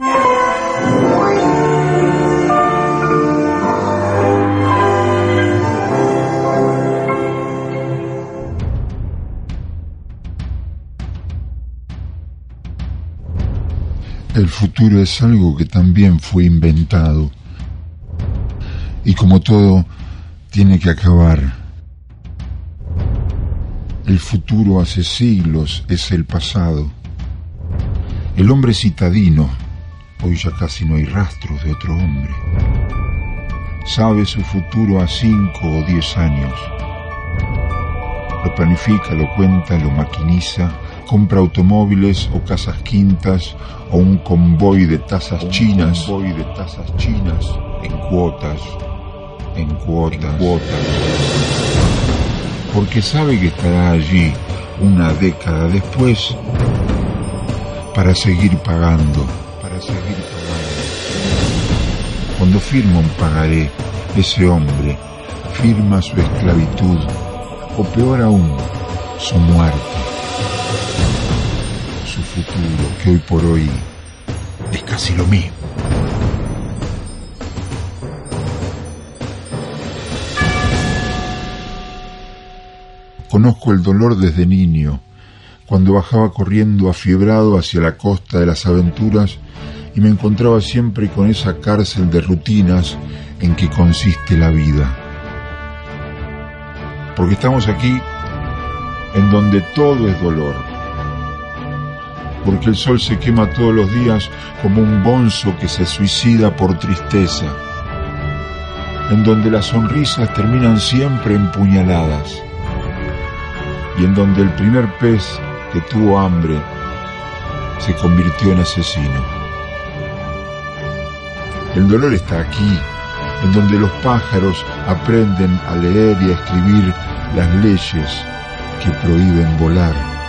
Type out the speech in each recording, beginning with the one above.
El futuro es algo que también fue inventado. Y como todo, tiene que acabar. El futuro hace siglos es el pasado. El hombre citadino, hoy ya casi no hay rastros de otro hombre. Sabe su futuro a cinco o diez años. Lo planifica, lo cuenta, lo maquiniza, compra automóviles o casas quintas o un convoy de tazas chinas, convoy de tazas chinas en cuotas, en cuotas, en cuotas. Porque sabe que estará allí una década después para seguir pagando, para seguir pagando. Cuando firma un pagaré, ese hombre firma su esclavitud, o peor aún, su muerte, su futuro, que hoy por hoy es casi lo mismo. Conozco el dolor desde niño, cuando bajaba corriendo afiebrado hacia la costa de las aventuras y me encontraba siempre con esa cárcel de rutinas en que consiste la vida. Porque estamos aquí en donde todo es dolor. Porque el sol se quema todos los días como un bonzo que se suicida por tristeza. En donde las sonrisas terminan siempre empuñaladas. Y en donde el primer pez que tuvo hambre se convirtió en asesino. El dolor está aquí, en donde los pájaros aprenden a leer y a escribir las leyes que prohíben volar.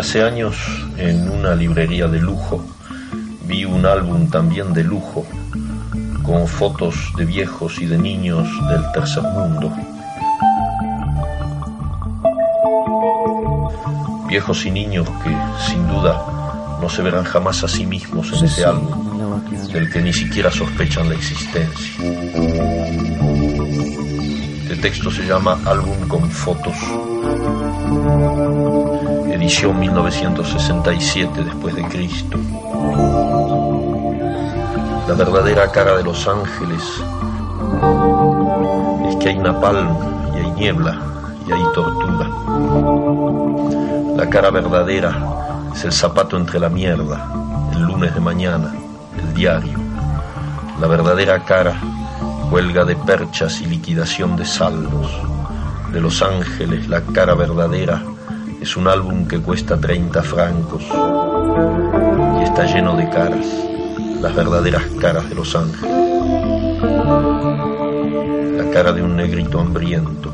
Hace años, en una librería de lujo, vi un álbum también de lujo, con fotos de viejos y de niños del tercer mundo. Viejos y niños que, sin duda, no se verán jamás a sí mismos en ese álbum, del que ni siquiera sospechan la existencia. Este texto se llama Álbum con fotos edición 1967 después de Cristo. La verdadera cara de los ángeles es que hay napalm y hay niebla y hay tortura. La cara verdadera es el zapato entre la mierda, el lunes de mañana, el diario. La verdadera cara huelga de perchas y liquidación de saldos. De los ángeles, la cara verdadera es un álbum que cuesta 30 francos y está lleno de caras, las verdaderas caras de los ángeles. La cara de un negrito hambriento,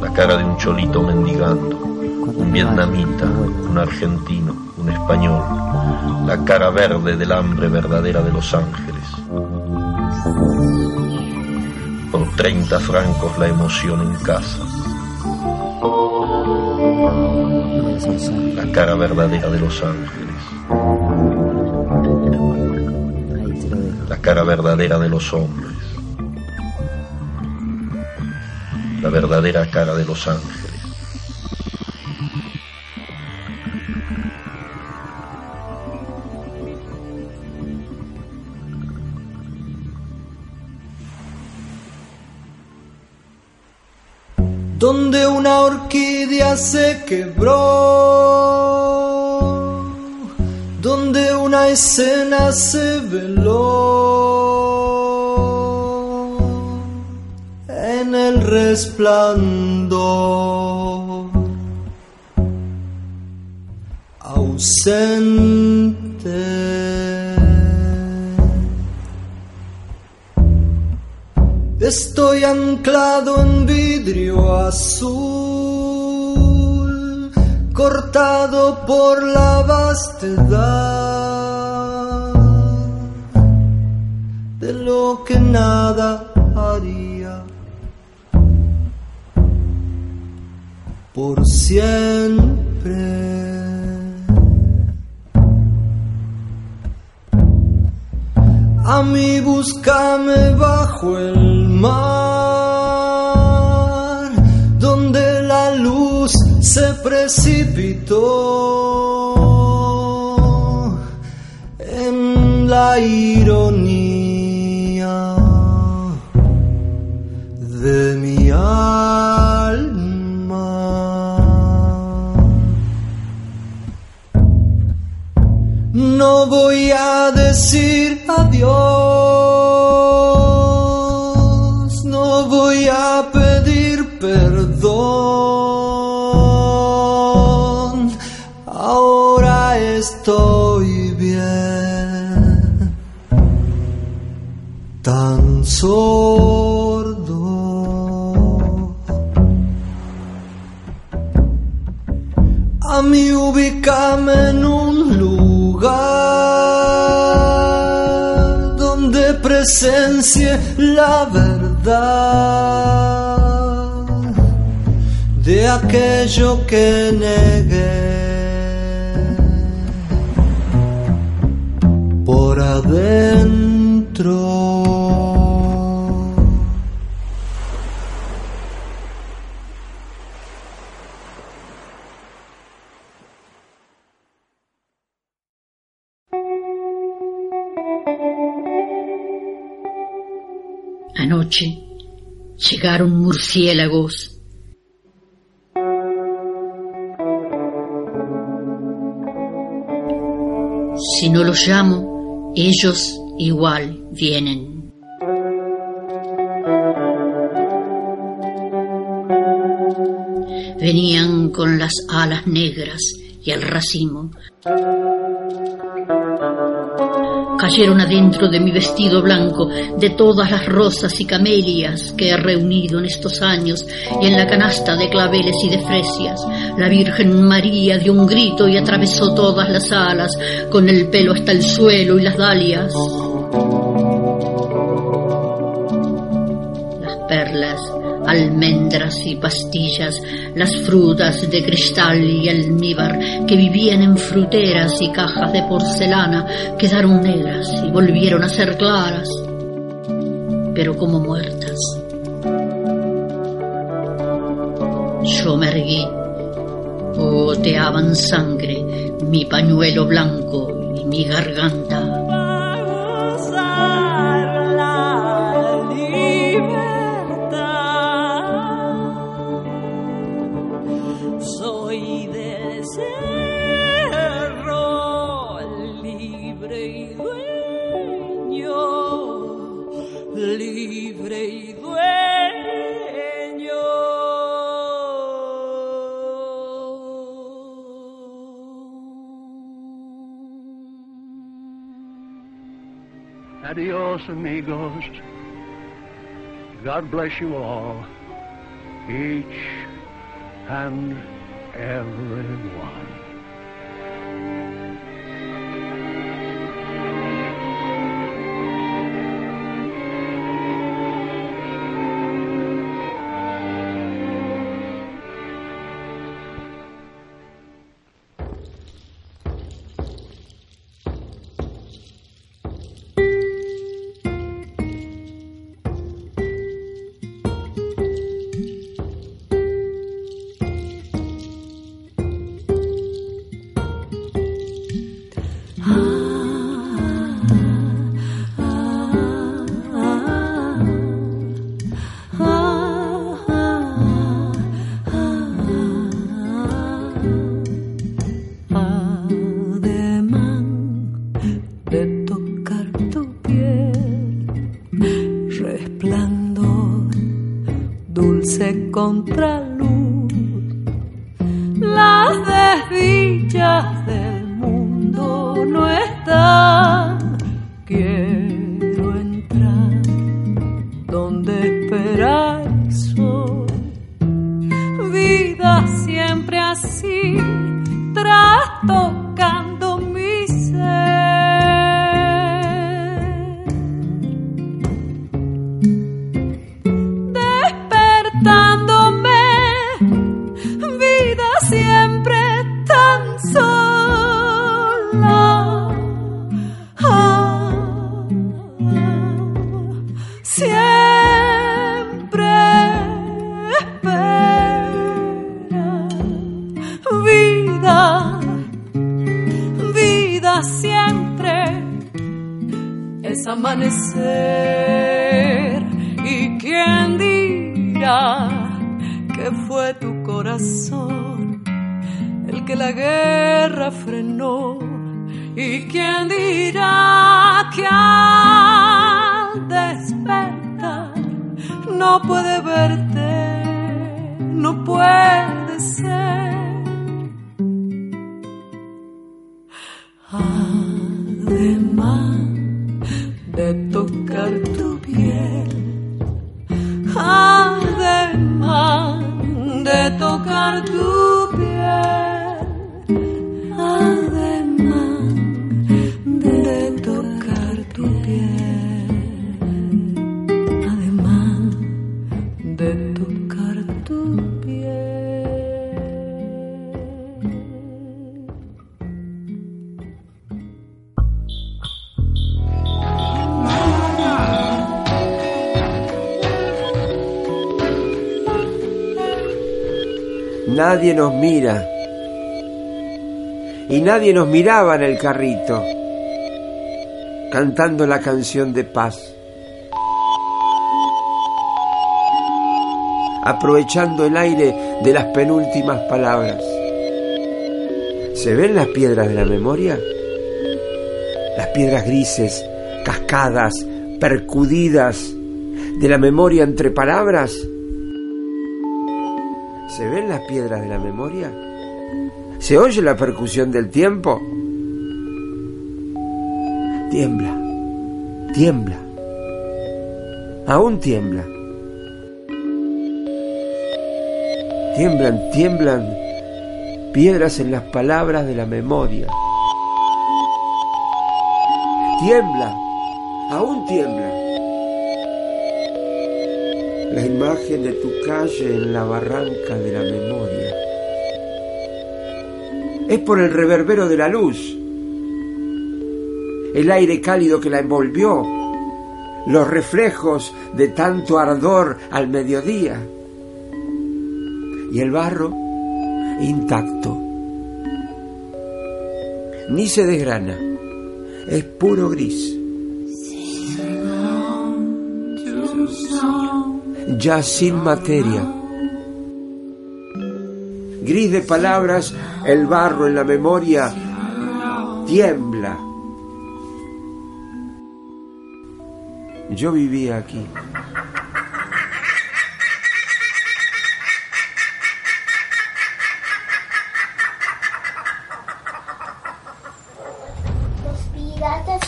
la cara de un cholito mendigando, un vietnamita, un argentino, un español, la cara verde del hambre verdadera de los ángeles. Por 30 francos la emoción en casa cara verdadera de los ángeles, la cara verdadera de los hombres, la verdadera cara de los ángeles. Donde una orquídea se quebró, donde una escena se veló en el resplandor ausente. Estoy anclado en vidrio azul, cortado por la vastedad de lo que nada haría por siempre. A mí búscame bajo el mar, donde la luz se precipitó en la ironía de mi alma. No voy a decir adiós, donde presencie la verdad de aquello que negué por adentro. Llegaron murciélagos. Si no los llamo, ellos igual vienen. Venían con las alas negras y el racimo. Cayeron adentro de mi vestido blanco, de todas las rosas y camelias que he reunido en estos años, y en la canasta de claveles y de fresias. La Virgen María dio un grito y atravesó todas las alas, con el pelo hasta el suelo y las dalias. Las perlas almendras y pastillas, las frutas de cristal y almíbar que vivían en fruteras y cajas de porcelana quedaron negras y volvieron a ser claras, pero como muertas. Yo me erguí, goteaban sangre mi pañuelo blanco y mi garganta Adios, amigos. God bless you all, each and every one. contra amanecer y quién dirá que fue tu corazón el que la guerra frenó y quién dirá que al despertar no puede verte, no puede ser. Además, de tocar tu piel. Además de tocar tu piel. Nadie nos mira. Y nadie nos miraba en el carrito, cantando la canción de paz. Aprovechando el aire de las penúltimas palabras. ¿Se ven las piedras de la memoria? Las piedras grises, cascadas, percudidas de la memoria entre palabras ¿Se ven las piedras de la memoria? ¿Se oye la percusión del tiempo? Tiembla. Tiembla. Aún tiembla. Tiemblan, tiemblan piedras en las palabras de la memoria. Tiembla, aún tiembla. La imagen de tu calle en la barranca de la memoria. Es por el reverbero de la luz, el aire cálido que la envolvió, los reflejos de tanto ardor al mediodía y el barro intacto. Ni se desgrana, es puro gris. Ya sin materia. Gris de palabras, el barro en la memoria tiembla. Yo vivía aquí.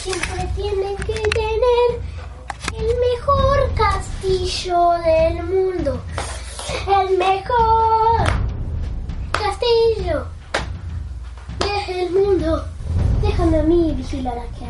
siempre tienen que tener el mejor castillo del mundo. El mejor castillo del mundo. Déjame a mí vigilar